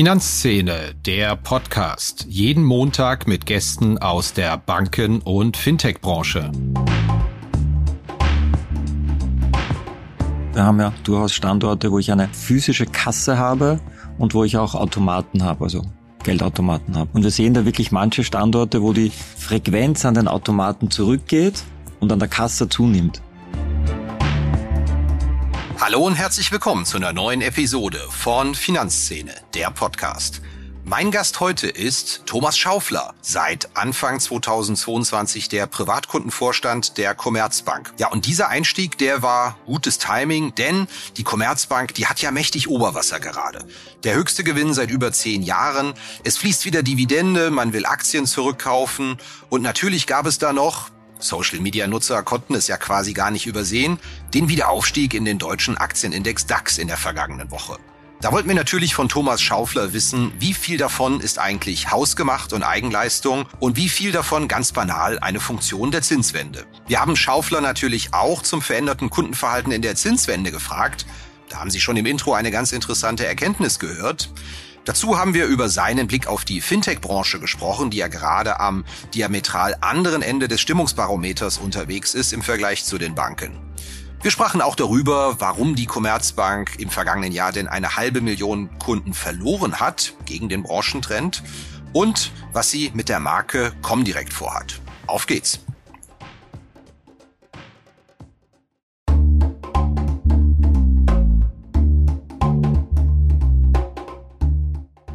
Finanzszene, der Podcast. Jeden Montag mit Gästen aus der Banken- und Fintech-Branche. Wir haben ja durchaus Standorte, wo ich eine physische Kasse habe und wo ich auch Automaten habe, also Geldautomaten habe. Und wir sehen da wirklich manche Standorte, wo die Frequenz an den Automaten zurückgeht und an der Kasse zunimmt. Hallo und herzlich willkommen zu einer neuen Episode von Finanzszene, der Podcast. Mein Gast heute ist Thomas Schaufler, seit Anfang 2022 der Privatkundenvorstand der Commerzbank. Ja, und dieser Einstieg, der war gutes Timing, denn die Commerzbank, die hat ja mächtig Oberwasser gerade. Der höchste Gewinn seit über zehn Jahren. Es fließt wieder Dividende, man will Aktien zurückkaufen und natürlich gab es da noch Social-Media-Nutzer konnten es ja quasi gar nicht übersehen, den Wiederaufstieg in den deutschen Aktienindex DAX in der vergangenen Woche. Da wollten wir natürlich von Thomas Schaufler wissen, wie viel davon ist eigentlich hausgemacht und Eigenleistung und wie viel davon ganz banal eine Funktion der Zinswende. Wir haben Schaufler natürlich auch zum veränderten Kundenverhalten in der Zinswende gefragt. Da haben Sie schon im Intro eine ganz interessante Erkenntnis gehört. Dazu haben wir über seinen Blick auf die Fintech-Branche gesprochen, die ja gerade am diametral anderen Ende des Stimmungsbarometers unterwegs ist im Vergleich zu den Banken. Wir sprachen auch darüber, warum die Commerzbank im vergangenen Jahr denn eine halbe Million Kunden verloren hat gegen den Branchentrend und was sie mit der Marke Comdirect vorhat. Auf geht's!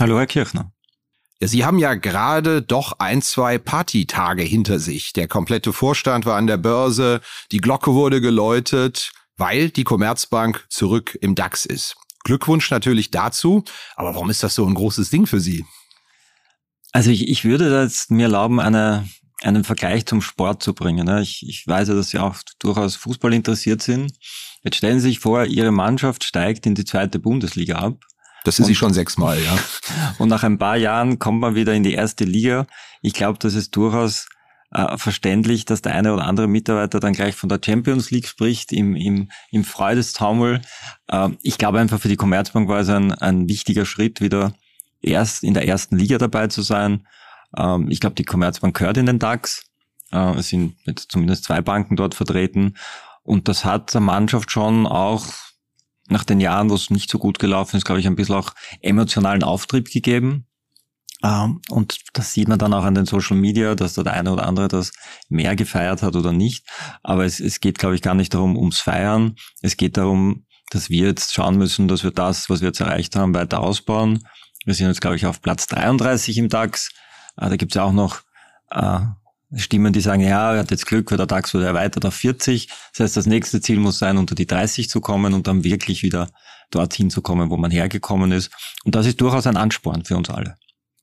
Hallo, Herr Kirchner. Sie haben ja gerade doch ein, zwei Partytage hinter sich. Der komplette Vorstand war an der Börse, die Glocke wurde geläutet, weil die Commerzbank zurück im DAX ist. Glückwunsch natürlich dazu, aber warum ist das so ein großes Ding für Sie? Also ich, ich würde jetzt mir erlauben, eine, einen Vergleich zum Sport zu bringen. Ich, ich weiß ja, dass Sie auch durchaus Fußball interessiert sind. Jetzt stellen Sie sich vor, Ihre Mannschaft steigt in die zweite Bundesliga ab das ist sie schon sechsmal, ja. Und nach ein paar Jahren kommt man wieder in die erste Liga. Ich glaube, das ist durchaus äh, verständlich, dass der eine oder andere Mitarbeiter dann gleich von der Champions League spricht, im, im, im Freudestaumel. Äh, ich glaube einfach für die Commerzbank war es ein, ein wichtiger Schritt, wieder erst in der ersten Liga dabei zu sein. Ähm, ich glaube, die Commerzbank gehört in den DAX. Äh, es sind jetzt zumindest zwei Banken dort vertreten. Und das hat der Mannschaft schon auch nach den Jahren, wo es nicht so gut gelaufen ist, glaube ich, ein bisschen auch emotionalen Auftrieb gegeben. Ähm, und das sieht man dann auch an den Social Media, dass da der eine oder andere das mehr gefeiert hat oder nicht. Aber es, es geht, glaube ich, gar nicht darum, ums Feiern. Es geht darum, dass wir jetzt schauen müssen, dass wir das, was wir jetzt erreicht haben, weiter ausbauen. Wir sind jetzt, glaube ich, auf Platz 33 im DAX. Äh, da gibt es ja auch noch äh, Stimmen, die sagen, ja, er hat jetzt Glück, weil der DAX wurde erweitert auf 40. Das heißt, das nächste Ziel muss sein, unter die 30 zu kommen und dann wirklich wieder dorthin zu kommen, wo man hergekommen ist. Und das ist durchaus ein Ansporn für uns alle.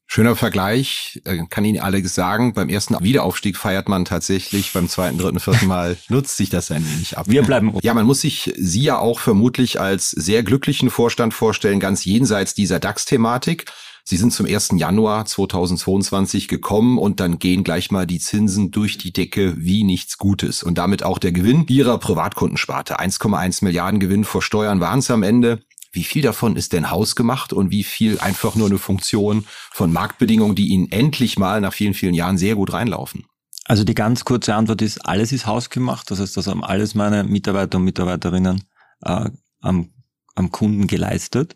Schöner Vergleich, äh, kann Ihnen alle sagen. Beim ersten Wiederaufstieg feiert man tatsächlich, beim zweiten, dritten, vierten Mal nutzt sich das ein wenig ab. Wir bleiben. Ja, man muss sich Sie ja auch vermutlich als sehr glücklichen Vorstand vorstellen, ganz jenseits dieser DAX-Thematik. Sie sind zum 1. Januar 2022 gekommen und dann gehen gleich mal die Zinsen durch die Decke wie nichts Gutes. Und damit auch der Gewinn Ihrer Privatkundensparte. 1,1 Milliarden Gewinn vor Steuern waren es am Ende. Wie viel davon ist denn hausgemacht und wie viel einfach nur eine Funktion von Marktbedingungen, die Ihnen endlich mal nach vielen, vielen Jahren sehr gut reinlaufen? Also die ganz kurze Antwort ist, alles ist hausgemacht. Das heißt, das haben alles meine Mitarbeiter und Mitarbeiterinnen äh, am, am Kunden geleistet.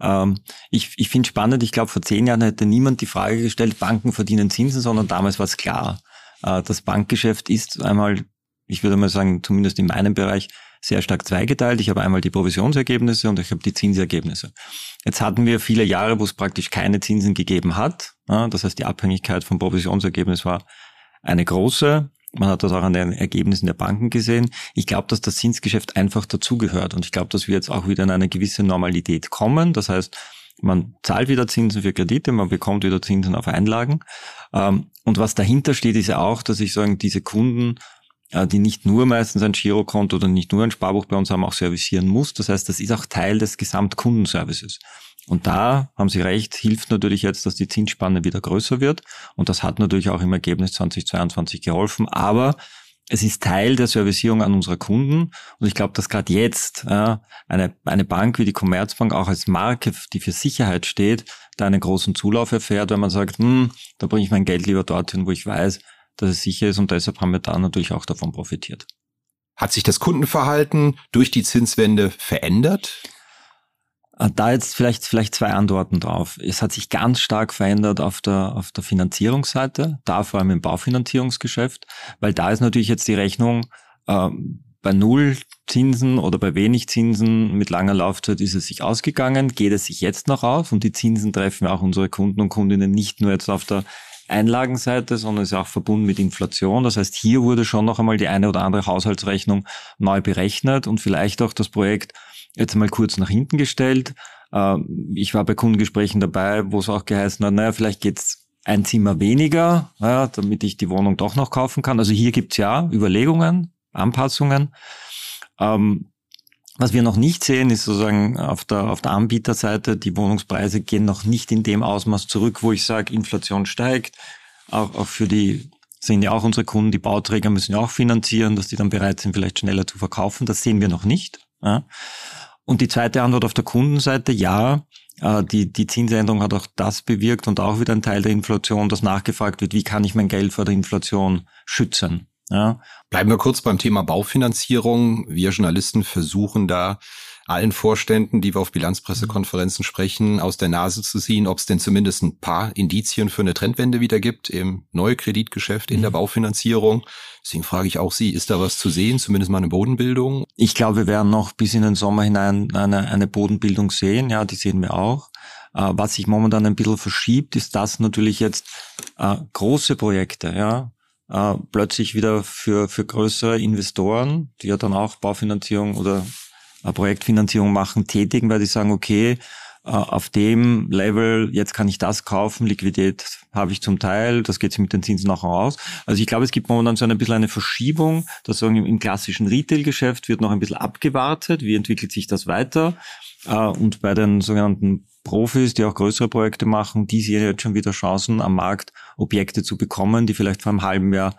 Ähm, ich ich finde spannend, ich glaube, vor zehn Jahren hätte niemand die Frage gestellt, Banken verdienen Zinsen, sondern damals war es klar. Äh, das Bankgeschäft ist einmal, ich würde mal sagen, zumindest in meinem Bereich, sehr stark zweigeteilt. Ich habe einmal die Provisionsergebnisse und ich habe die Zinsergebnisse. Jetzt hatten wir viele Jahre, wo es praktisch keine Zinsen gegeben hat. Das heißt, die Abhängigkeit vom Provisionsergebnis war eine große. Man hat das auch an den Ergebnissen der Banken gesehen. Ich glaube, dass das Zinsgeschäft einfach dazugehört und ich glaube, dass wir jetzt auch wieder in eine gewisse Normalität kommen. Das heißt, man zahlt wieder Zinsen für Kredite, man bekommt wieder Zinsen auf Einlagen. Ähm, und was dahinter steht, ist ja auch, dass ich sagen, diese Kunden, äh, die nicht nur meistens ein Girokonto oder nicht nur ein Sparbuch bei uns haben, auch servicieren muss. Das heißt, das ist auch Teil des Gesamtkundenservices. Und da haben Sie recht, hilft natürlich jetzt, dass die Zinsspanne wieder größer wird. Und das hat natürlich auch im Ergebnis 2022 geholfen. Aber es ist Teil der Servicierung an unsere Kunden. Und ich glaube, dass gerade jetzt äh, eine, eine Bank wie die Commerzbank auch als Marke, die für Sicherheit steht, da einen großen Zulauf erfährt, wenn man sagt, hm, da bringe ich mein Geld lieber dorthin, wo ich weiß, dass es sicher ist. Und deshalb haben wir da natürlich auch davon profitiert. Hat sich das Kundenverhalten durch die Zinswende verändert? Äh, da jetzt vielleicht, vielleicht zwei Antworten drauf. Es hat sich ganz stark verändert auf der, auf der Finanzierungsseite, da vor allem im Baufinanzierungsgeschäft, weil da ist natürlich jetzt die Rechnung, äh, bei Null Zinsen oder bei wenig Zinsen mit langer Laufzeit ist es sich ausgegangen, geht es sich jetzt noch auf und die Zinsen treffen auch unsere Kunden und Kundinnen nicht nur jetzt auf der Einlagenseite, sondern ist auch verbunden mit Inflation. Das heißt, hier wurde schon noch einmal die eine oder andere Haushaltsrechnung neu berechnet und vielleicht auch das Projekt jetzt mal kurz nach hinten gestellt. Ähm, ich war bei Kundengesprächen dabei, wo es auch geheißen hat, naja, vielleicht geht's ein Zimmer weniger, ja, damit ich die Wohnung doch noch kaufen kann. Also hier gibt's ja Überlegungen, Anpassungen. Ähm, was wir noch nicht sehen, ist sozusagen auf der, auf der Anbieterseite, die Wohnungspreise gehen noch nicht in dem Ausmaß zurück, wo ich sage, Inflation steigt. Auch, auch für die sind ja auch unsere Kunden, die Bauträger müssen ja auch finanzieren, dass die dann bereit sind, vielleicht schneller zu verkaufen. Das sehen wir noch nicht. Ja. Und die zweite Antwort auf der Kundenseite, ja, äh, die, die Zinsänderung hat auch das bewirkt und auch wieder ein Teil der Inflation, dass nachgefragt wird, wie kann ich mein Geld vor der Inflation schützen. Ja. Bleiben wir kurz beim Thema Baufinanzierung. Wir Journalisten versuchen da allen Vorständen, die wir auf Bilanzpressekonferenzen sprechen, aus der Nase zu ziehen, ob es denn zumindest ein paar Indizien für eine Trendwende wieder gibt im Neukreditgeschäft, in der mhm. Baufinanzierung. Deswegen frage ich auch Sie, ist da was zu sehen, zumindest mal eine Bodenbildung? Ich glaube, wir werden noch bis in den Sommer hinein eine, eine Bodenbildung sehen. Ja, die sehen wir auch. Äh, was sich momentan ein bisschen verschiebt, ist das natürlich jetzt äh, große Projekte, ja, äh, plötzlich wieder für, für größere Investoren, die ja dann auch Baufinanzierung oder Projektfinanzierung machen, tätigen, weil die sagen, okay, äh, auf dem Level, jetzt kann ich das kaufen, Liquidität habe ich zum Teil, das geht sich mit den Zinsen nachher aus. Also ich glaube, es gibt momentan so ein bisschen eine Verschiebung, dass sagen, im klassischen Retail-Geschäft wird noch ein bisschen abgewartet, wie entwickelt sich das weiter. Äh, und bei den sogenannten Profis, die auch größere Projekte machen, die sehen jetzt schon wieder Chancen am Markt, Objekte zu bekommen, die vielleicht vor einem halben Jahr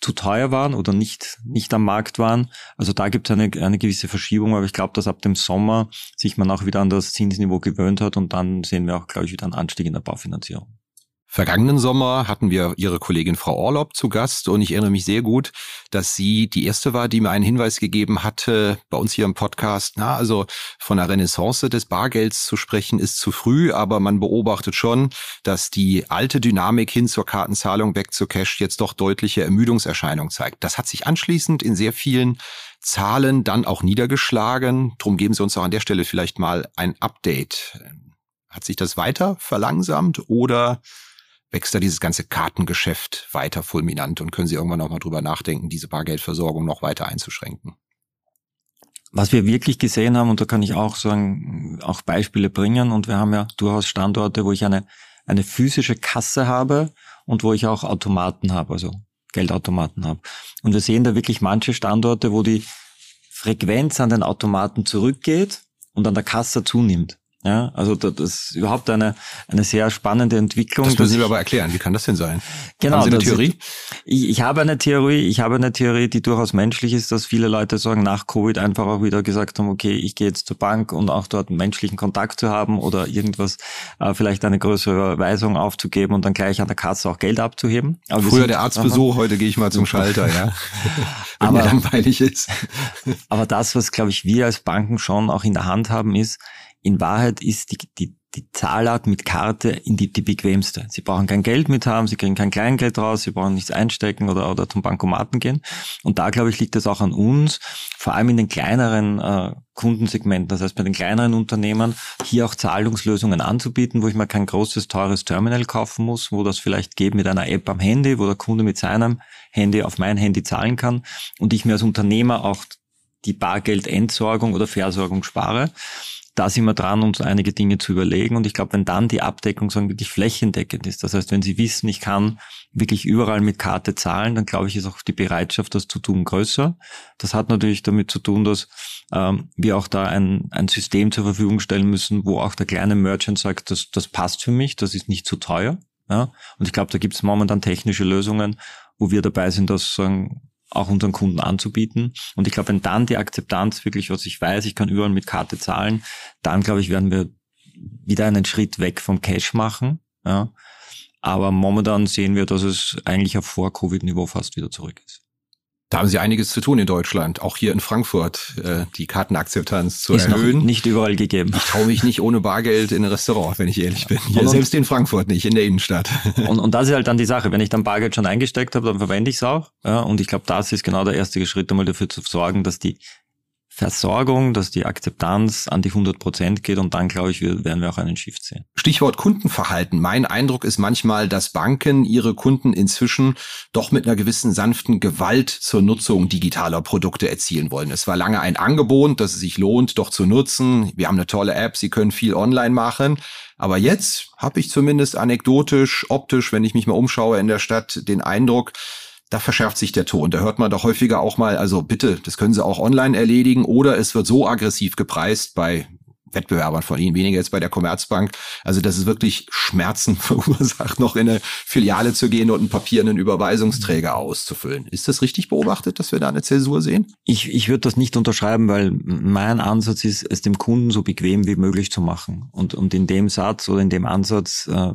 zu teuer waren oder nicht, nicht am Markt waren. Also da gibt es eine, eine gewisse Verschiebung, aber ich glaube, dass ab dem Sommer sich man auch wieder an das Zinsniveau gewöhnt hat und dann sehen wir auch, glaube ich, wieder einen Anstieg in der Baufinanzierung. Vergangenen Sommer hatten wir Ihre Kollegin Frau Orlob zu Gast und ich erinnere mich sehr gut, dass sie die erste war, die mir einen Hinweis gegeben hatte bei uns hier im Podcast. Na, also von der Renaissance des Bargelds zu sprechen ist zu früh, aber man beobachtet schon, dass die alte Dynamik hin zur Kartenzahlung weg zu Cash jetzt doch deutliche Ermüdungserscheinungen zeigt. Das hat sich anschließend in sehr vielen Zahlen dann auch niedergeschlagen. Drum geben Sie uns auch an der Stelle vielleicht mal ein Update. Hat sich das weiter verlangsamt oder wächst da dieses ganze Kartengeschäft weiter fulminant und können Sie irgendwann noch mal drüber nachdenken, diese Bargeldversorgung noch weiter einzuschränken? Was wir wirklich gesehen haben, und da kann ich auch sagen, auch Beispiele bringen, und wir haben ja durchaus Standorte, wo ich eine, eine physische Kasse habe und wo ich auch Automaten habe, also Geldautomaten habe. Und wir sehen da wirklich manche Standorte, wo die Frequenz an den Automaten zurückgeht und an der Kasse zunimmt. Ja, also das ist überhaupt eine, eine sehr spannende Entwicklung. Das müssen Sie aber erklären. Wie kann das denn sein? Genau. Haben Sie eine Theorie? Ich, ich habe eine Theorie. Ich habe eine Theorie, die durchaus menschlich ist, dass viele Leute sagen, nach Covid einfach auch wieder gesagt haben, okay, ich gehe jetzt zur Bank und auch dort einen menschlichen Kontakt zu haben oder irgendwas, äh, vielleicht eine größere Überweisung aufzugeben und dann gleich an der Kasse auch Geld abzuheben. Aber Früher der Arztbesuch, heute gehe ich mal zum Schalter, ja. Wenn aber, mir langweilig ist. aber das, was, glaube ich, wir als Banken schon auch in der Hand haben, ist, in Wahrheit ist die, die, die Zahlart mit Karte in die, die bequemste. Sie brauchen kein Geld mit haben, sie kriegen kein Kleingeld raus, sie brauchen nichts einstecken oder, oder zum Bankomaten gehen. Und da, glaube ich, liegt es auch an uns, vor allem in den kleineren äh, Kundensegmenten, das heißt bei den kleineren Unternehmen, hier auch Zahlungslösungen anzubieten, wo ich mir kein großes, teures Terminal kaufen muss, wo das vielleicht geht mit einer App am Handy, wo der Kunde mit seinem Handy auf mein Handy zahlen kann und ich mir als Unternehmer auch die Bargeldentsorgung oder Versorgung spare da sind wir dran, uns einige Dinge zu überlegen. Und ich glaube, wenn dann die Abdeckung sagen wirklich flächendeckend ist, das heißt, wenn Sie wissen, ich kann wirklich überall mit Karte zahlen, dann glaube ich, ist auch die Bereitschaft, das zu tun, größer. Das hat natürlich damit zu tun, dass ähm, wir auch da ein, ein System zur Verfügung stellen müssen, wo auch der kleine Merchant sagt, das, das passt für mich, das ist nicht zu teuer. Ja? Und ich glaube, da gibt es momentan technische Lösungen, wo wir dabei sind, das sagen, auch unseren Kunden anzubieten. Und ich glaube, wenn dann die Akzeptanz wirklich, was ich weiß, ich kann überall mit Karte zahlen, dann glaube ich, werden wir wieder einen Schritt weg vom Cash machen. Ja. Aber momentan sehen wir, dass es eigentlich auf Vor-Covid-Niveau fast wieder zurück ist. Da haben Sie einiges zu tun in Deutschland, auch hier in Frankfurt, äh, die Kartenakzeptanz zu ist erhöhen. Noch nicht überall gegeben. Ich traue mich nicht ohne Bargeld in ein Restaurant, wenn ich ehrlich bin. Hier, und, selbst in Frankfurt nicht, in der Innenstadt. Und, und das ist halt dann die Sache. Wenn ich dann Bargeld schon eingesteckt habe, dann verwende ich es auch. Ja, und ich glaube, das ist genau der erste Schritt, einmal dafür zu sorgen, dass die Versorgung, dass die Akzeptanz an die 100 Prozent geht und dann, glaube ich, werden wir auch einen Shift sehen. Stichwort Kundenverhalten. Mein Eindruck ist manchmal, dass Banken ihre Kunden inzwischen doch mit einer gewissen sanften Gewalt zur Nutzung digitaler Produkte erzielen wollen. Es war lange ein Angebot, dass es sich lohnt, doch zu nutzen. Wir haben eine tolle App, Sie können viel online machen. Aber jetzt habe ich zumindest anekdotisch, optisch, wenn ich mich mal umschaue in der Stadt, den Eindruck, da verschärft sich der Ton. Da hört man doch häufiger auch mal, also bitte, das können Sie auch online erledigen oder es wird so aggressiv gepreist bei Wettbewerbern von Ihnen, weniger jetzt bei der Commerzbank. Also das ist wirklich Schmerzen verursacht, noch in eine Filiale zu gehen und einen papierenden Überweisungsträger auszufüllen. Ist das richtig beobachtet, dass wir da eine Zäsur sehen? Ich, ich würde das nicht unterschreiben, weil mein Ansatz ist, es dem Kunden so bequem wie möglich zu machen. Und, und in dem Satz oder in dem Ansatz äh,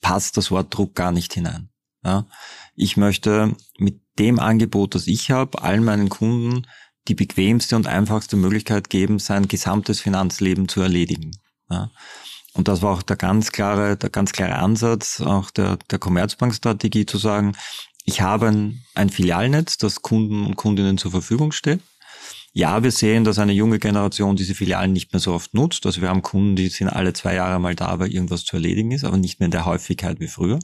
passt das Wort Druck gar nicht hinein. Ja? Ich möchte mit dem Angebot, das ich habe, allen meinen Kunden die bequemste und einfachste Möglichkeit geben, sein gesamtes Finanzleben zu erledigen. Ja? Und das war auch der ganz klare, der ganz klare Ansatz auch der, der Commerzbank-Strategie zu sagen, ich habe ein, ein Filialnetz, das Kunden und Kundinnen zur Verfügung steht. Ja, wir sehen, dass eine junge Generation diese Filialen nicht mehr so oft nutzt. Also wir haben Kunden, die sind alle zwei Jahre mal da, weil irgendwas zu erledigen ist, aber nicht mehr in der Häufigkeit wie früher.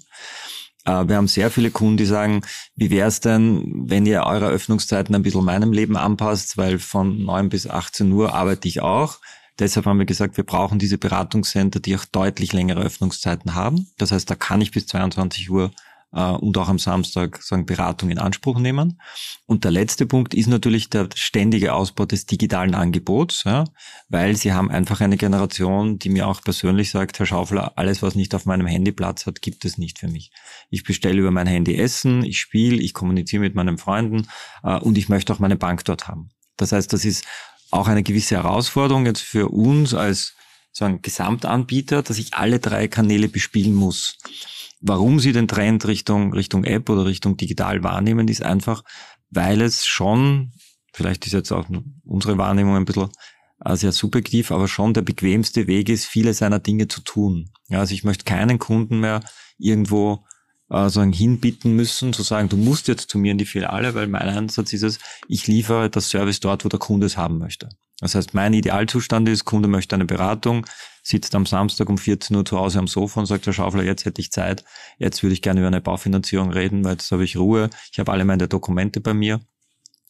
Äh, wir haben sehr viele Kunden, die sagen, wie wäre es denn, wenn ihr eure Öffnungszeiten ein bisschen meinem Leben anpasst, weil von 9 bis 18 Uhr arbeite ich auch. Deshalb haben wir gesagt, wir brauchen diese Beratungscenter, die auch deutlich längere Öffnungszeiten haben. Das heißt, da kann ich bis 22 Uhr und auch am Samstag sagen Beratung in Anspruch nehmen. Und der letzte Punkt ist natürlich der ständige Ausbau des digitalen Angebots, ja, weil sie haben einfach eine Generation, die mir auch persönlich sagt, Herr Schaufler, alles, was nicht auf meinem Handy Platz hat, gibt es nicht für mich. Ich bestelle über mein Handy Essen, ich spiele, ich kommuniziere mit meinen Freunden äh, und ich möchte auch meine Bank dort haben. Das heißt, das ist auch eine gewisse Herausforderung jetzt für uns als ein Gesamtanbieter, dass ich alle drei Kanäle bespielen muss. Warum sie den Trend Richtung, Richtung App oder Richtung digital wahrnehmen, ist einfach, weil es schon, vielleicht ist jetzt auch unsere Wahrnehmung ein bisschen äh, sehr subjektiv, aber schon der bequemste Weg ist, viele seiner Dinge zu tun. Ja, also ich möchte keinen Kunden mehr irgendwo äh, sagen, hinbitten müssen, zu sagen, du musst jetzt zu mir in die Filiale, weil mein Ansatz ist es, ich liefere das Service dort, wo der Kunde es haben möchte. Das heißt, mein Idealzustand ist, Kunde möchte eine Beratung, sitzt am Samstag um 14 Uhr zu Hause am Sofa und sagt, Herr Schaufler, jetzt hätte ich Zeit, jetzt würde ich gerne über eine Baufinanzierung reden, weil jetzt habe ich Ruhe, ich habe alle meine Dokumente bei mir.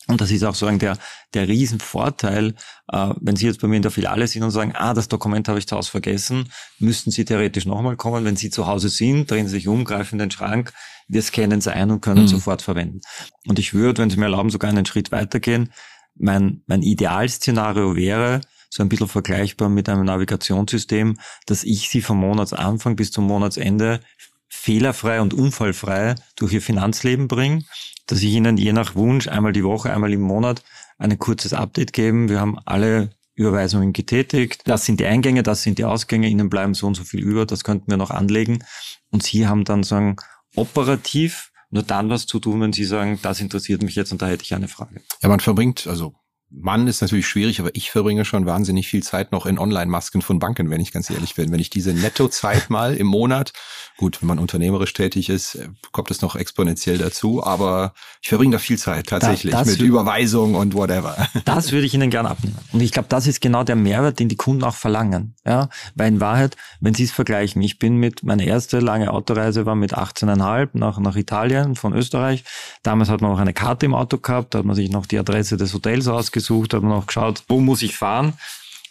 Und das ist auch sozusagen der, der Riesenvorteil, äh, wenn Sie jetzt bei mir in der Filiale sind und sagen, ah, das Dokument habe ich zu Hause vergessen, müssten Sie theoretisch nochmal kommen. Wenn Sie zu Hause sind, drehen Sie sich um, greifen in den Schrank, wir scannen es ein und können mhm. sofort verwenden. Und ich würde, wenn Sie mir erlauben, sogar einen Schritt weitergehen. Mein, mein Idealszenario wäre, so ein bisschen vergleichbar mit einem Navigationssystem, dass ich sie vom Monatsanfang bis zum Monatsende fehlerfrei und unfallfrei durch ihr Finanzleben bringe, dass ich ihnen je nach Wunsch einmal die Woche, einmal im Monat ein kurzes Update geben. Wir haben alle Überweisungen getätigt. Das sind die Eingänge, das sind die Ausgänge. Ihnen bleiben so und so viel über. Das könnten wir noch anlegen. Und Sie haben dann sagen operativ nur dann was zu tun, wenn Sie sagen, das interessiert mich jetzt und da hätte ich eine Frage. Ja, man verbringt, also Mann ist natürlich schwierig, aber ich verbringe schon wahnsinnig viel Zeit noch in Online-Masken von Banken, wenn ich ganz ehrlich bin. Wenn ich diese Nettozeit mal im Monat, gut, wenn man unternehmerisch tätig ist, äh, kommt es noch exponentiell dazu, aber ich verbringe da viel Zeit tatsächlich da, mit Überweisung und whatever. Das würde ich Ihnen gerne abnehmen. Und ich glaube, das ist genau der Mehrwert, den die Kunden auch verlangen. Ja, weil in Wahrheit, wenn Sie es vergleichen, ich bin mit, meine erste lange Autoreise war mit 18,5 nach, nach Italien von Österreich. Damals hat man auch eine Karte im Auto gehabt, da hat man sich noch die Adresse des Hotels ausgesucht gesucht, haben noch geschaut, wo muss ich fahren.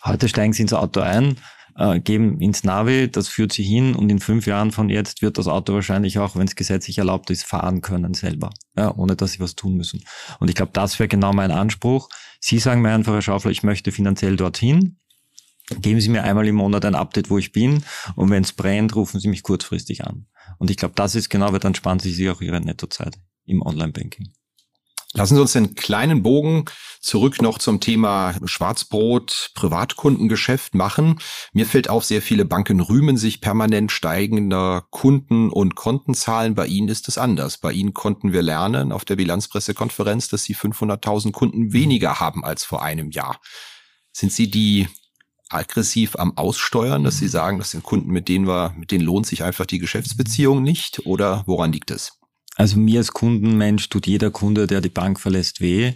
Heute steigen sie ins Auto ein, äh, geben ins Navi, das führt sie hin und in fünf Jahren von jetzt wird das Auto wahrscheinlich auch, wenn es gesetzlich erlaubt ist, fahren können selber, ja, ohne dass sie was tun müssen. Und ich glaube, das wäre genau mein Anspruch. Sie sagen mir einfach, Herr Schaufler, ich möchte finanziell dorthin. Geben Sie mir einmal im Monat ein Update, wo ich bin. Und wenn es brennt, rufen Sie mich kurzfristig an. Und ich glaube, das ist genau, weil dann sparen Sie sich auch Ihre Nettozeit im Online-Banking. Lassen Sie uns den kleinen Bogen zurück noch zum Thema Schwarzbrot, Privatkundengeschäft machen. Mir fällt auf, sehr viele Banken rühmen sich permanent steigender Kunden- und Kontenzahlen. Bei Ihnen ist es anders. Bei Ihnen konnten wir lernen auf der Bilanzpressekonferenz, dass Sie 500.000 Kunden weniger haben als vor einem Jahr. Sind Sie die aggressiv am Aussteuern, dass Sie sagen, das sind Kunden, mit denen wir, mit denen lohnt sich einfach die Geschäftsbeziehung nicht? Oder woran liegt es? Also mir als Kundenmensch tut jeder Kunde, der die Bank verlässt, weh.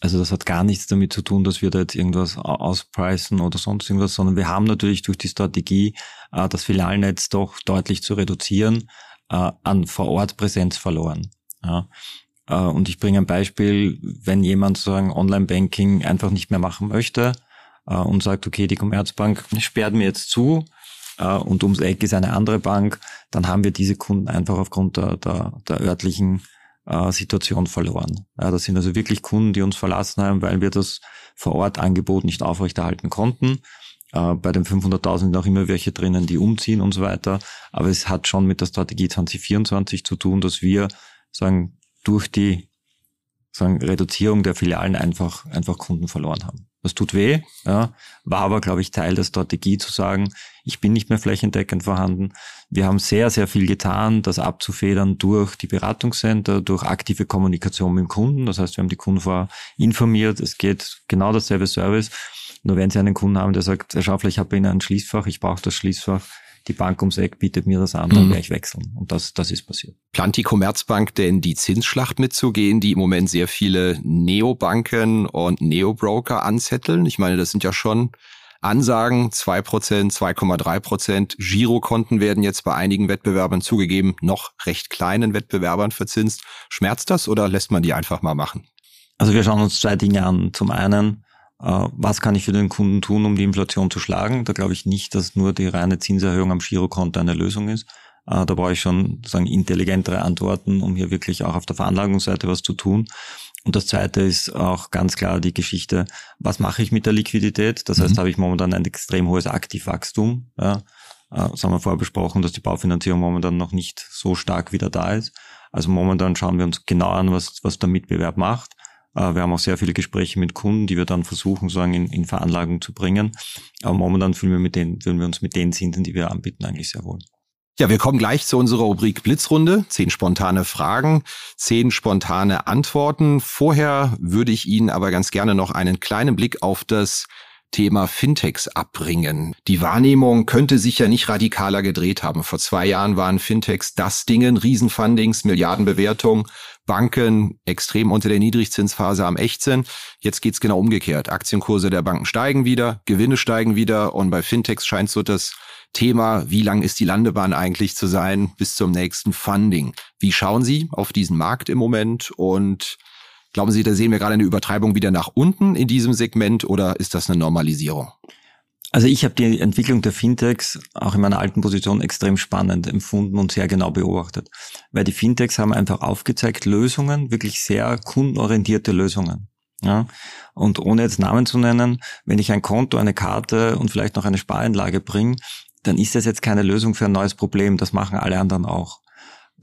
Also das hat gar nichts damit zu tun, dass wir da jetzt irgendwas auspreisen oder sonst irgendwas, sondern wir haben natürlich durch die Strategie, äh, das Filialnetz doch deutlich zu reduzieren, äh, an Vor-Ort-Präsenz verloren. Äh, und ich bringe ein Beispiel, wenn jemand sagen Online-Banking einfach nicht mehr machen möchte und sagt, okay, die Commerzbank sperrt mir jetzt zu, äh, und ums Eck ist eine andere Bank, dann haben wir diese Kunden einfach aufgrund der, der, der örtlichen äh, Situation verloren. Ja, das sind also wirklich Kunden, die uns verlassen haben, weil wir das vor Ort Angebot nicht aufrechterhalten konnten. Äh, bei den 500.000 sind auch immer welche drinnen, die umziehen und so weiter. Aber es hat schon mit der Strategie 2024 zu tun, dass wir sagen, durch die sagen, Reduzierung der Filialen einfach, einfach Kunden verloren haben. Das tut weh, ja, war aber, glaube ich, Teil der Strategie zu sagen, ich bin nicht mehr flächendeckend vorhanden. Wir haben sehr, sehr viel getan, das abzufedern durch die Beratungscenter, durch aktive Kommunikation mit dem Kunden. Das heißt, wir haben die Kunden vorher informiert, es geht genau dasselbe Service. Nur wenn Sie einen Kunden haben, der sagt, Herr Schaufler, ich habe Ihnen ein Schließfach, ich brauche das Schließfach, die Bank ums Eck bietet mir das an, dann mhm. werde ich wechseln. Und das, das ist passiert. Plant die Commerzbank denn die Zinsschlacht mitzugehen, die im Moment sehr viele Neobanken und Neobroker anzetteln? Ich meine, das sind ja schon Ansagen, zwei Prozent, 2,3 Prozent. Girokonten werden jetzt bei einigen Wettbewerbern zugegeben, noch recht kleinen Wettbewerbern verzinst. Schmerzt das oder lässt man die einfach mal machen? Also wir schauen uns zwei Dinge an. Zum einen, was kann ich für den Kunden tun, um die Inflation zu schlagen? Da glaube ich nicht, dass nur die reine Zinserhöhung am Girokonto eine Lösung ist. Äh, da brauche ich schon sagen, intelligentere Antworten, um hier wirklich auch auf der Veranlagungsseite was zu tun. Und das Zweite ist auch ganz klar die Geschichte, was mache ich mit der Liquidität? Das heißt, mhm. habe ich momentan ein extrem hohes Aktivwachstum. Ja, äh, das haben wir vorher besprochen, dass die Baufinanzierung momentan noch nicht so stark wieder da ist. Also momentan schauen wir uns genau an, was, was der Mitbewerb macht. Äh, wir haben auch sehr viele Gespräche mit Kunden, die wir dann versuchen, sagen, in, in Veranlagung zu bringen. Aber momentan fühlen wir, mit denen, fühlen wir uns mit den Zinsen, die wir anbieten, eigentlich sehr wohl. Ja, wir kommen gleich zu unserer Rubrik Blitzrunde. Zehn spontane Fragen, zehn spontane Antworten. Vorher würde ich Ihnen aber ganz gerne noch einen kleinen Blick auf das Thema Fintechs abbringen. Die Wahrnehmung könnte sich ja nicht radikaler gedreht haben. Vor zwei Jahren waren Fintechs das Dingen, Riesenfundings, Milliardenbewertung, Banken extrem unter der Niedrigzinsphase am Ächzen. Jetzt geht's genau umgekehrt. Aktienkurse der Banken steigen wieder, Gewinne steigen wieder und bei Fintechs scheint so das Thema, wie lang ist die Landebahn eigentlich zu sein bis zum nächsten Funding? Wie schauen Sie auf diesen Markt im Moment und Glauben Sie, da sehen wir gerade eine Übertreibung wieder nach unten in diesem Segment oder ist das eine Normalisierung? Also ich habe die Entwicklung der Fintechs auch in meiner alten Position extrem spannend empfunden und sehr genau beobachtet. Weil die Fintechs haben einfach aufgezeigt Lösungen, wirklich sehr kundenorientierte Lösungen. Ja? Und ohne jetzt Namen zu nennen, wenn ich ein Konto, eine Karte und vielleicht noch eine Spareinlage bringe, dann ist das jetzt keine Lösung für ein neues Problem. Das machen alle anderen auch.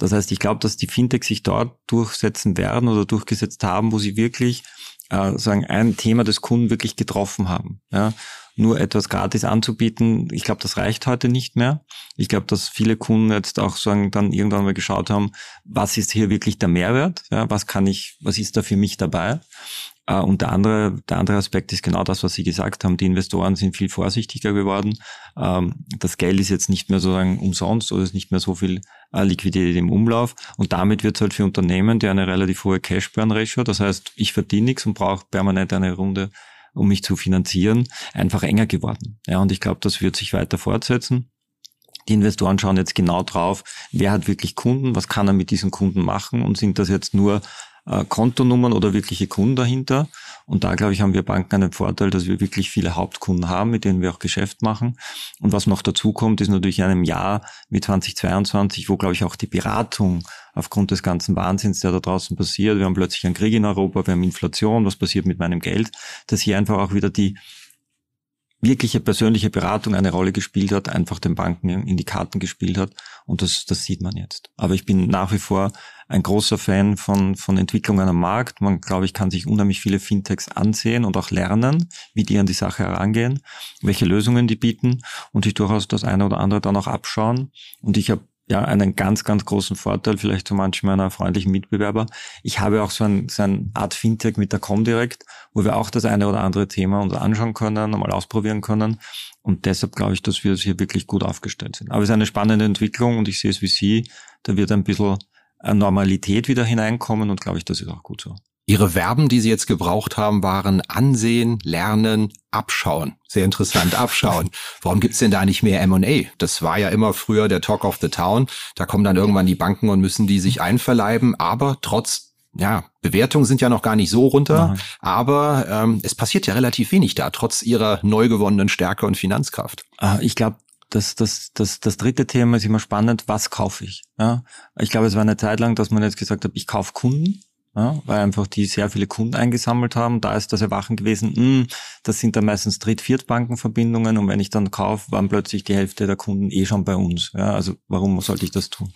Das heißt, ich glaube, dass die Fintechs sich dort durchsetzen werden oder durchgesetzt haben, wo sie wirklich äh, sagen ein Thema des Kunden wirklich getroffen haben. Ja? Nur etwas gratis anzubieten, ich glaube, das reicht heute nicht mehr. Ich glaube, dass viele Kunden jetzt auch sagen, dann irgendwann mal geschaut haben, was ist hier wirklich der Mehrwert? Ja? Was kann ich, was ist da für mich dabei? Äh, und der andere, der andere Aspekt ist genau das, was Sie gesagt haben. Die Investoren sind viel vorsichtiger geworden. Ähm, das Geld ist jetzt nicht mehr sozusagen umsonst oder ist nicht mehr so viel äh, Liquidität im Umlauf. Und damit wird es halt für Unternehmen, die eine relativ hohe Cash-Burn-Ratio, das heißt, ich verdiene nichts und brauche permanent eine Runde, um mich zu finanzieren, einfach enger geworden. Ja, und ich glaube, das wird sich weiter fortsetzen. Die Investoren schauen jetzt genau drauf, wer hat wirklich Kunden, was kann er mit diesen Kunden machen und sind das jetzt nur äh, Kontonummern oder wirkliche Kunden dahinter. Und da, glaube ich, haben wir Banken einen Vorteil, dass wir wirklich viele Hauptkunden haben, mit denen wir auch Geschäft machen. Und was noch dazu kommt, ist natürlich in einem Jahr wie 2022, wo, glaube ich, auch die Beratung aufgrund des ganzen Wahnsinns, der da draußen passiert, wir haben plötzlich einen Krieg in Europa, wir haben Inflation, was passiert mit meinem Geld, dass hier einfach auch wieder die wirkliche persönliche Beratung eine Rolle gespielt hat, einfach den Banken in die Karten gespielt hat. Und das, das sieht man jetzt. Aber ich bin nach wie vor ein großer Fan von, von Entwicklungen am Markt. Man, glaube ich, kann sich unheimlich viele Fintechs ansehen und auch lernen, wie die an die Sache herangehen, welche Lösungen die bieten und sich durchaus das eine oder andere dann auch abschauen. Und ich habe ja einen ganz, ganz großen Vorteil, vielleicht zu manchen meiner freundlichen Mitbewerber. Ich habe auch so ein, so ein Art Fintech mit der Comdirect, wo wir auch das eine oder andere Thema uns anschauen können, mal ausprobieren können. Und deshalb glaube ich, dass wir hier wirklich gut aufgestellt sind. Aber es ist eine spannende Entwicklung und ich sehe es wie Sie. Da wird ein bisschen Normalität wieder hineinkommen und glaube ich, das ist auch gut so. Ihre Verben, die Sie jetzt gebraucht haben, waren ansehen, lernen, abschauen. Sehr interessant, abschauen. Warum gibt's denn da nicht mehr M&A? Das war ja immer früher der Talk of the Town. Da kommen dann irgendwann die Banken und müssen die sich einverleiben. Aber trotz ja, Bewertungen sind ja noch gar nicht so runter, Nein. aber ähm, es passiert ja relativ wenig da, trotz ihrer neu gewonnenen Stärke und Finanzkraft. Ah, ich glaube, das, das, das, das dritte Thema ist immer spannend, was kaufe ich? Ja? Ich glaube, es war eine Zeit lang, dass man jetzt gesagt hat, ich kaufe Kunden, ja, weil einfach die sehr viele Kunden eingesammelt haben. Da ist das Erwachen gewesen, mh, hm, das sind dann meistens Dritt-Viertbankenverbindungen und wenn ich dann kaufe, waren plötzlich die Hälfte der Kunden eh schon bei uns. Ja, also warum sollte ich das tun?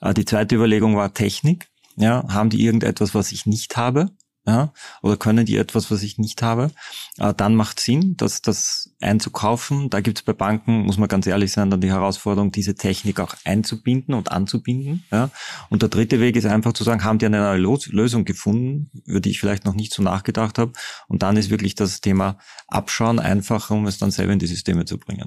Äh, die zweite Überlegung war Technik. Ja, haben die irgendetwas, was ich nicht habe? Ja, oder können die etwas, was ich nicht habe, äh, dann macht Sinn, das, das einzukaufen. Da gibt es bei Banken, muss man ganz ehrlich sein, dann die Herausforderung, diese Technik auch einzubinden und anzubinden. Ja. Und der dritte Weg ist einfach zu sagen, haben die eine neue Lösung gefunden, über die ich vielleicht noch nicht so nachgedacht habe. Und dann ist wirklich das Thema Abschauen einfacher, um es dann selber in die Systeme zu bringen.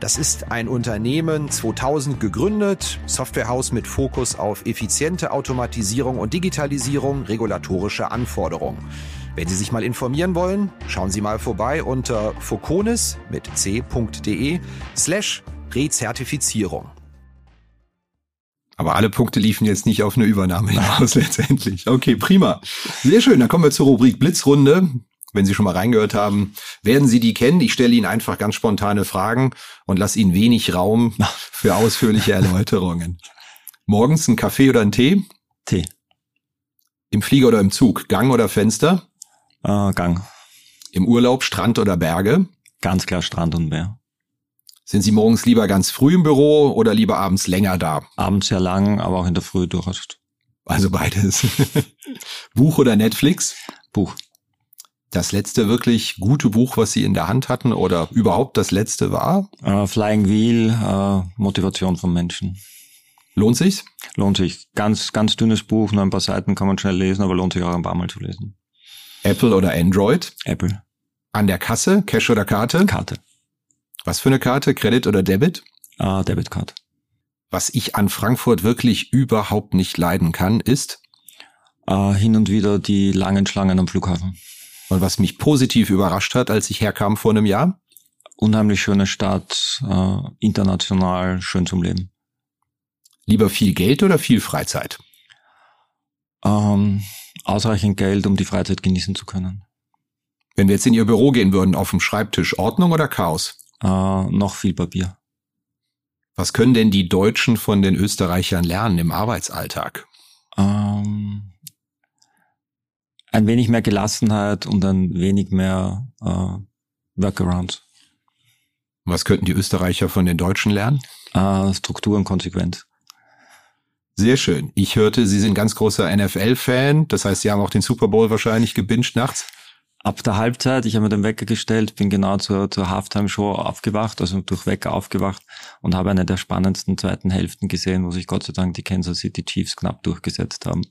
Das ist ein Unternehmen 2000 gegründet, Softwarehaus mit Fokus auf effiziente Automatisierung und Digitalisierung regulatorischer Anforderungen. Wenn Sie sich mal informieren wollen, schauen Sie mal vorbei unter foconis mit c.de slash Rezertifizierung. Aber alle Punkte liefen jetzt nicht auf eine Übernahme hinaus letztendlich. Okay, prima. Sehr schön. Dann kommen wir zur Rubrik Blitzrunde wenn Sie schon mal reingehört haben, werden Sie die kennen. Ich stelle Ihnen einfach ganz spontane Fragen und lasse Ihnen wenig Raum für ausführliche Erläuterungen. Morgens ein Kaffee oder ein Tee? Tee. Im Flieger oder im Zug? Gang oder Fenster? Äh, Gang. Im Urlaub Strand oder Berge? Ganz klar Strand und Meer. Sind Sie morgens lieber ganz früh im Büro oder lieber abends länger da? Abends sehr lang, aber auch in der Früh durchaus. Also beides. Buch oder Netflix? Buch. Das letzte wirklich gute Buch, was Sie in der Hand hatten oder überhaupt das letzte war? Uh, Flying Wheel, uh, Motivation von Menschen. Lohnt sich's? Lohnt sich. Ganz, ganz dünnes Buch, nur ein paar Seiten kann man schnell lesen, aber lohnt sich auch ein paar Mal zu lesen. Apple oder Android? Apple. An der Kasse, Cash oder Karte? Karte. Was für eine Karte? Credit oder Debit? Uh, Debitcard. Was ich an Frankfurt wirklich überhaupt nicht leiden kann, ist? Uh, hin und wieder die langen Schlangen am Flughafen. Und was mich positiv überrascht hat, als ich herkam vor einem Jahr? Unheimlich schöne Stadt, uh, international, schön zum Leben. Lieber viel Geld oder viel Freizeit? Um, ausreichend Geld, um die Freizeit genießen zu können. Wenn wir jetzt in Ihr Büro gehen würden, auf dem Schreibtisch, Ordnung oder Chaos? Uh, noch viel Papier. Was können denn die Deutschen von den Österreichern lernen im Arbeitsalltag? Um, ein wenig mehr Gelassenheit und ein wenig mehr uh, Workarounds. Was könnten die Österreicher von den Deutschen lernen? Uh, Struktur und Konsequenz. Sehr schön. Ich hörte, Sie sind ganz großer NFL-Fan. Das heißt, Sie haben auch den Super Bowl wahrscheinlich gebinged nachts. Ab der Halbzeit, ich habe mir den Wecker gestellt, bin genau zur, zur Halftime-Show aufgewacht, also durch Wecker aufgewacht und habe eine der spannendsten zweiten Hälften gesehen, wo sich Gott sei Dank die Kansas City Chiefs knapp durchgesetzt haben.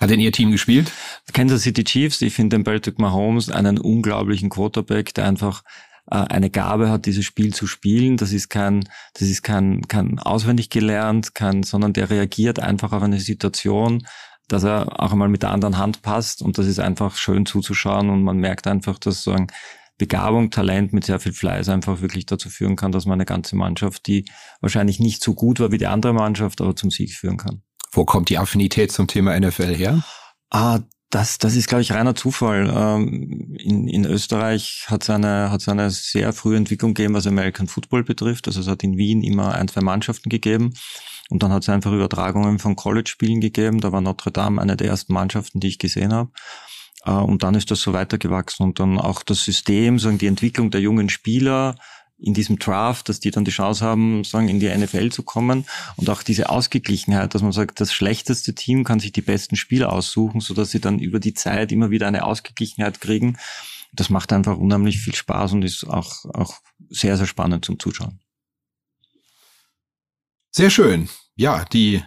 Hat denn Ihr Team gespielt? Kansas City Chiefs, ich finde den Patrick Mahomes einen unglaublichen Quarterback, der einfach äh, eine Gabe hat, dieses Spiel zu spielen. Das ist kein, das ist kein, kein auswendig gelernt, kein, sondern der reagiert einfach auf eine Situation, dass er auch einmal mit der anderen Hand passt und das ist einfach schön zuzuschauen und man merkt einfach, dass so ein Begabung, Talent mit sehr viel Fleiß einfach wirklich dazu führen kann, dass man eine ganze Mannschaft, die wahrscheinlich nicht so gut war wie die andere Mannschaft, aber zum Sieg führen kann. Wo kommt die Affinität zum Thema NFL her? Ah, das, das ist, glaube ich, reiner Zufall. Ähm, in, in Österreich hat es eine, hat eine sehr frühe Entwicklung gegeben, was American Football betrifft. Also es hat in Wien immer ein, zwei Mannschaften gegeben. Und dann hat es einfach Übertragungen von College-Spielen gegeben. Da war Notre Dame eine der ersten Mannschaften, die ich gesehen habe. Äh, und dann ist das so weitergewachsen. Und dann auch das System, sagen die Entwicklung der jungen Spieler in diesem Draft, dass die dann die Chance haben, sagen, in die NFL zu kommen. Und auch diese Ausgeglichenheit, dass man sagt, das schlechteste Team kann sich die besten Spieler aussuchen, sodass sie dann über die Zeit immer wieder eine Ausgeglichenheit kriegen. Das macht einfach unheimlich viel Spaß und ist auch, auch sehr, sehr spannend zum Zuschauen. Sehr schön. Ja, die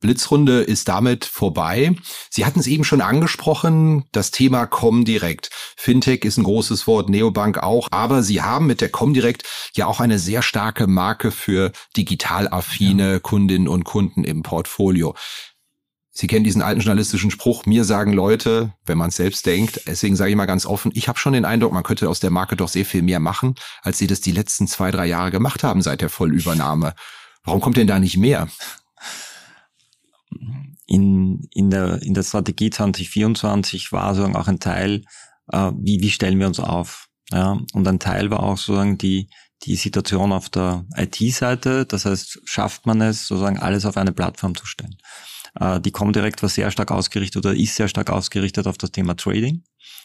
Blitzrunde ist damit vorbei. Sie hatten es eben schon angesprochen, das Thema Comdirect. Fintech ist ein großes Wort, Neobank auch, aber Sie haben mit der Comdirect ja auch eine sehr starke Marke für digital affine ja. Kundinnen und Kunden im Portfolio. Sie kennen diesen alten journalistischen Spruch, mir sagen Leute, wenn man es selbst denkt, deswegen sage ich mal ganz offen, ich habe schon den Eindruck, man könnte aus der Marke doch sehr viel mehr machen, als sie das die letzten zwei, drei Jahre gemacht haben seit der Vollübernahme. Warum kommt denn da nicht mehr? In, in, der, in der Strategie 2024 war sozusagen auch ein Teil, äh, wie, wie stellen wir uns auf? Ja, und ein Teil war auch sozusagen die, die Situation auf der IT-Seite. Das heißt, schafft man es, sozusagen alles auf eine Plattform zu stellen. Äh, die Comdirect war sehr stark ausgerichtet oder ist sehr stark ausgerichtet auf das Thema Trading.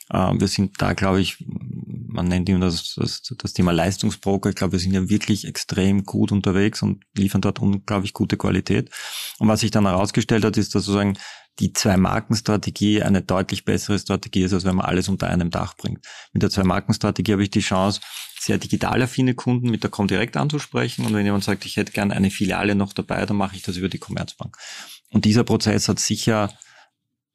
Äh, wir sind da, glaube ich, man nennt immer das, das, das Thema Leistungsbroker. Ich glaube, wir sind ja wirklich extrem gut unterwegs und liefern dort unglaublich gute Qualität. Und was sich dann herausgestellt hat, ist, dass sozusagen die Zwei-Marken-Strategie eine deutlich bessere Strategie ist, als wenn man alles unter einem Dach bringt. Mit der Zwei-Marken-Strategie habe ich die Chance, sehr digital affine Kunden mit der Comdirect anzusprechen. Und wenn jemand sagt, ich hätte gerne eine Filiale noch dabei, dann mache ich das über die Commerzbank. Und dieser Prozess hat sicher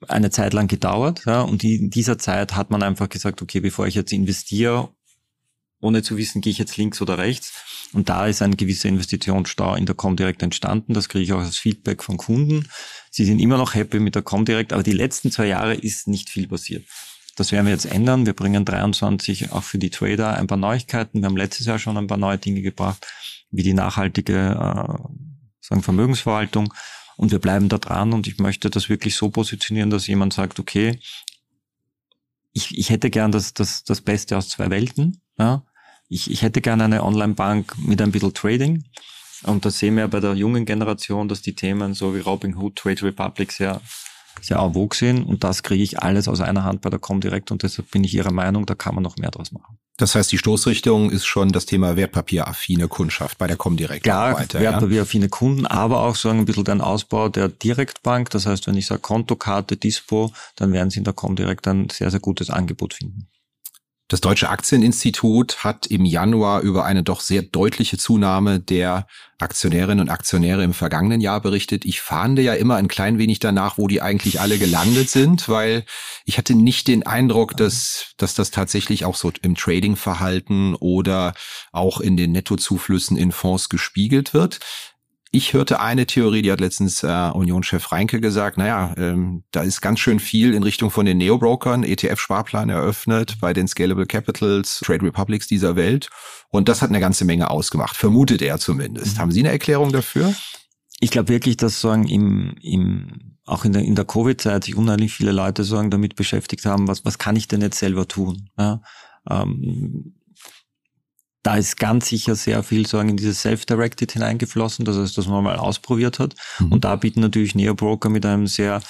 eine Zeit lang gedauert. Ja, und in dieser Zeit hat man einfach gesagt, okay, bevor ich jetzt investiere, ohne zu wissen, gehe ich jetzt links oder rechts. Und da ist ein gewisser Investitionsstau in der Comdirect entstanden. Das kriege ich auch als Feedback von Kunden. Sie sind immer noch happy mit der Comdirect, aber die letzten zwei Jahre ist nicht viel passiert. Das werden wir jetzt ändern. Wir bringen 23 auch für die Trader ein paar Neuigkeiten. Wir haben letztes Jahr schon ein paar neue Dinge gebracht, wie die nachhaltige äh, sagen Vermögensverwaltung. Und wir bleiben da dran und ich möchte das wirklich so positionieren, dass jemand sagt, okay, ich, ich hätte gern das, das, das Beste aus zwei Welten. Ja? Ich, ich hätte gern eine Online-Bank mit ein bisschen Trading. Und da sehen wir bei der jungen Generation, dass die Themen so wie Robinhood, Trade Republic sehr, sehr en sind. Und das kriege ich alles aus einer Hand bei der Comdirect und deshalb bin ich Ihrer Meinung, da kann man noch mehr draus machen. Das heißt, die Stoßrichtung ist schon das Thema wertpapieraffine Kundschaft bei der Comdirect. Klar, weiter, wertpapieraffine ja? Kunden, aber auch sagen ein bisschen den Ausbau der Direktbank. Das heißt, wenn ich sage Kontokarte, Dispo, dann werden Sie in der Comdirect ein sehr, sehr gutes Angebot finden. Das Deutsche Aktieninstitut hat im Januar über eine doch sehr deutliche Zunahme der Aktionärinnen und Aktionäre im vergangenen Jahr berichtet. Ich fahnde ja immer ein klein wenig danach, wo die eigentlich alle gelandet sind, weil ich hatte nicht den Eindruck, dass, dass das tatsächlich auch so im Tradingverhalten oder auch in den Nettozuflüssen in Fonds gespiegelt wird. Ich hörte eine Theorie, die hat letztens äh, Union-Chef Reinke gesagt, naja, ähm, da ist ganz schön viel in Richtung von den Neo-Brokern, ETF-Sparplan eröffnet bei den Scalable Capitals, Trade Republics dieser Welt. Und das hat eine ganze Menge ausgemacht, vermutet er zumindest. Mhm. Haben Sie eine Erklärung dafür? Ich glaube wirklich, dass sagen im, im auch in der, in der Covid-Zeit sich unheimlich viele Leute sagen damit beschäftigt haben, was, was kann ich denn jetzt selber tun? Ja? Ähm, da ist ganz sicher sehr viel sagen in dieses Self-Directed hineingeflossen, das heißt, dass man mal ausprobiert hat. Mhm. Und da bieten natürlich Neobroker mit einem sehr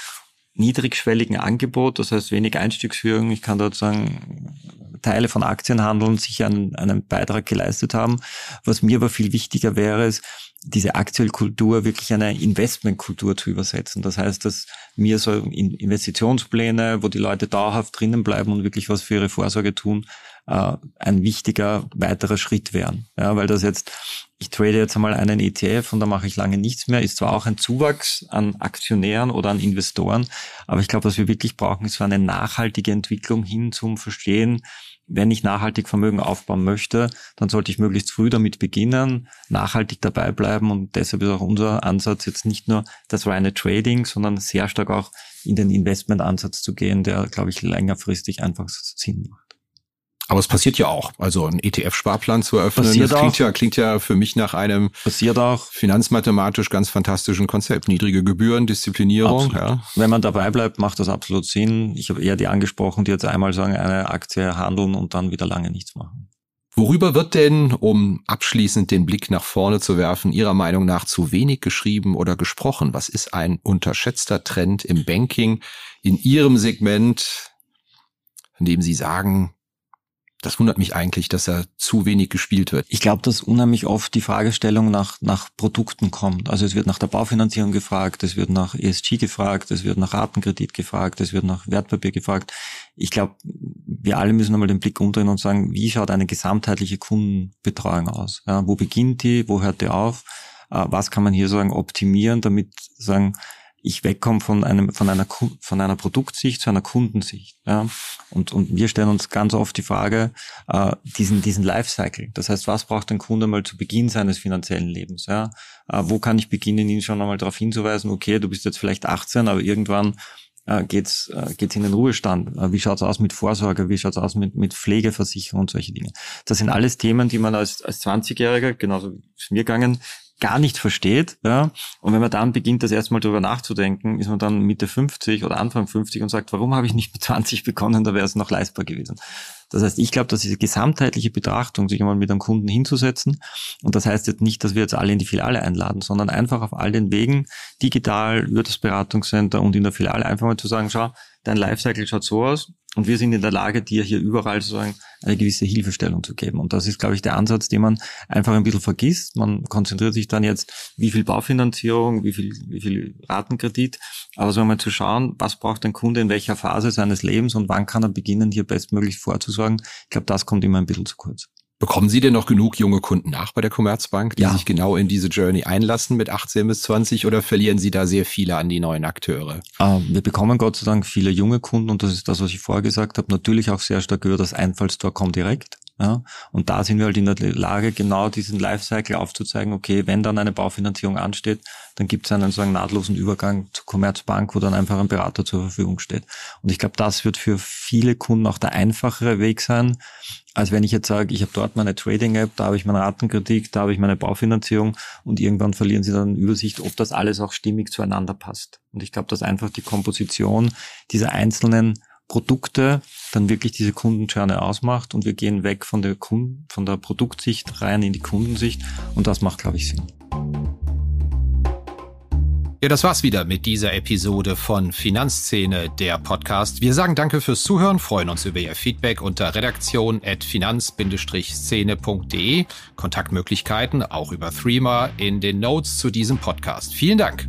niedrigschwelligen Angebot, das heißt wenig Einstiegsführung. Ich kann dort sagen, Teile von Aktien handeln, sicher einen, einen Beitrag geleistet haben. Was mir aber viel wichtiger wäre, ist, diese Aktienkultur wirklich eine Investmentkultur zu übersetzen. Das heißt, dass mir so Investitionspläne, wo die Leute dauerhaft drinnen bleiben und wirklich was für ihre Vorsorge tun, äh, ein wichtiger weiterer Schritt wären. Ja, weil das jetzt, ich trade jetzt einmal einen ETF und da mache ich lange nichts mehr, ist zwar auch ein Zuwachs an Aktionären oder an Investoren, aber ich glaube, was wir wirklich brauchen, ist so eine nachhaltige Entwicklung hin zum Verstehen, wenn ich nachhaltig Vermögen aufbauen möchte, dann sollte ich möglichst früh damit beginnen, nachhaltig dabei bleiben und deshalb ist auch unser Ansatz jetzt nicht nur das reine Trading, sondern sehr stark auch in den Investmentansatz zu gehen, der, glaube ich, längerfristig einfach Sinn macht. Aber es passiert ja auch. Also ein ETF-Sparplan zu eröffnen, passiert das klingt auch. ja, klingt ja für mich nach einem passiert auch. finanzmathematisch ganz fantastischen Konzept. Niedrige Gebühren, Disziplinierung. Ja. Wenn man dabei bleibt, macht das absolut Sinn. Ich habe eher die angesprochen, die jetzt einmal sagen, eine Aktie handeln und dann wieder lange nichts machen. Worüber wird denn, um abschließend den Blick nach vorne zu werfen, Ihrer Meinung nach zu wenig geschrieben oder gesprochen? Was ist ein unterschätzter Trend im Banking in Ihrem Segment, in dem Sie sagen, das wundert mich eigentlich, dass er zu wenig gespielt wird. Ich glaube, dass unheimlich oft die Fragestellung nach, nach Produkten kommt. Also es wird nach der Baufinanzierung gefragt, es wird nach ESG gefragt, es wird nach Ratenkredit gefragt, es wird nach Wertpapier gefragt. Ich glaube, wir alle müssen einmal den Blick umdrehen und sagen, wie schaut eine gesamtheitliche Kundenbetreuung aus? Ja, wo beginnt die? Wo hört die auf? Äh, was kann man hier sagen optimieren, damit sagen ich wegkomme von einem, von einer, von einer Produktsicht zu einer Kundensicht. Ja? Und, und wir stellen uns ganz oft die Frage, äh, diesen, diesen Lifecycle. Das heißt, was braucht ein Kunde mal zu Beginn seines finanziellen Lebens? Ja? Äh, wo kann ich beginnen, ihn schon einmal darauf hinzuweisen, okay, du bist jetzt vielleicht 18, aber irgendwann äh, geht's äh, geht's in den Ruhestand. Äh, wie schaut's aus mit Vorsorge? Wie schaut's aus mit mit Pflegeversicherung und solche Dinge? Das sind alles Themen, die man als als 20-Jähriger, genauso wie es mir gegangen, gar nicht versteht. Ja? Und wenn man dann beginnt, das erstmal darüber nachzudenken, ist man dann Mitte 50 oder Anfang 50 und sagt, warum habe ich nicht mit 20 begonnen, da wäre es noch leistbar gewesen. Das heißt, ich glaube, dass diese gesamtheitliche Betrachtung, sich einmal mit einem Kunden hinzusetzen, und das heißt jetzt nicht, dass wir jetzt alle in die Filiale einladen, sondern einfach auf all den Wegen, digital, über das Beratungscenter und in der Filiale einfach mal zu sagen, schau, dein Lifecycle schaut so aus und wir sind in der Lage, dir hier überall sozusagen eine gewisse Hilfestellung zu geben. Und das ist, glaube ich, der Ansatz, den man einfach ein bisschen vergisst. Man konzentriert sich dann jetzt, wie viel Baufinanzierung, wie viel, wie viel Ratenkredit, aber so einmal zu schauen, was braucht ein Kunde in welcher Phase seines Lebens und wann kann er beginnen, hier bestmöglich vorzusorgen. Ich glaube, das kommt immer ein bisschen zu kurz. Bekommen Sie denn noch genug junge Kunden nach bei der Commerzbank, die ja. sich genau in diese Journey einlassen mit 18 bis 20 oder verlieren Sie da sehr viele an die neuen Akteure? Uh, wir bekommen Gott sei Dank viele junge Kunden und das ist das, was ich vorher gesagt habe. Natürlich auch sehr stark über das Einfallstor kommt direkt. Ja, und da sind wir halt in der Lage, genau diesen Lifecycle aufzuzeigen, okay, wenn dann eine Baufinanzierung ansteht, dann gibt es einen so einen nahtlosen Übergang zur Commerzbank, wo dann einfach ein Berater zur Verfügung steht. Und ich glaube, das wird für viele Kunden auch der einfachere Weg sein, als wenn ich jetzt sage, ich habe dort meine Trading-App, da habe ich meine Ratenkritik, da habe ich meine Baufinanzierung und irgendwann verlieren sie dann Übersicht, ob das alles auch stimmig zueinander passt. Und ich glaube, dass einfach die Komposition dieser einzelnen Produkte dann wirklich diese Kundenjourney ausmacht und wir gehen weg von der Kunden, von der Produktsicht rein in die Kundensicht und das macht, glaube ich, Sinn. Ja, das war's wieder mit dieser Episode von Finanzszene, der Podcast. Wir sagen danke fürs Zuhören, freuen uns über Ihr Feedback unter redaktion.finanz-szene.de. Kontaktmöglichkeiten auch über Threema in den Notes zu diesem Podcast. Vielen Dank.